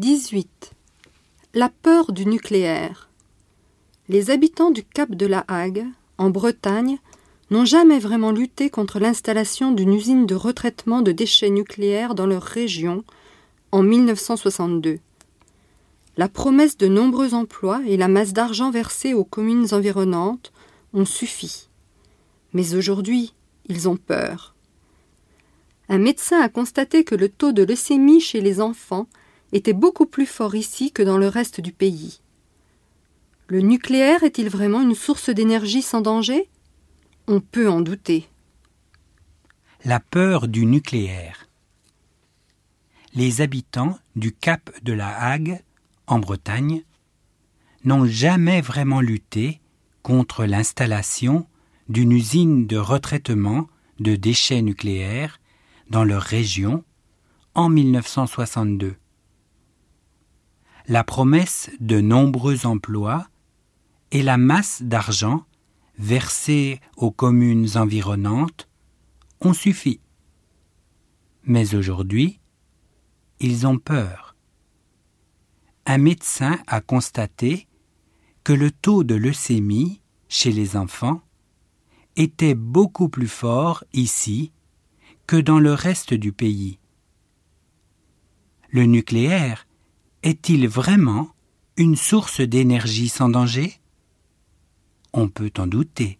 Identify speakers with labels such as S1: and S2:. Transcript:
S1: 18. La peur du nucléaire. Les habitants du Cap de la Hague, en Bretagne, n'ont jamais vraiment lutté contre l'installation d'une usine de retraitement de déchets nucléaires dans leur région en 1962. La promesse de nombreux emplois et la masse d'argent versée aux communes environnantes ont suffi. Mais aujourd'hui, ils ont peur. Un médecin a constaté que le taux de leucémie chez les enfants était beaucoup plus fort ici que dans le reste du pays. Le nucléaire est-il vraiment une source d'énergie sans danger? On peut en douter.
S2: La peur du nucléaire. Les habitants du Cap de la Hague, en Bretagne, n'ont jamais vraiment lutté contre l'installation d'une usine de retraitement de déchets nucléaires dans leur région en 1962. La promesse de nombreux emplois et la masse d'argent versée aux communes environnantes ont suffi. Mais aujourd'hui, ils ont peur. Un médecin a constaté que le taux de leucémie chez les enfants était beaucoup plus fort ici que dans le reste du pays. Le nucléaire est-il vraiment une source d'énergie sans danger? On peut en douter.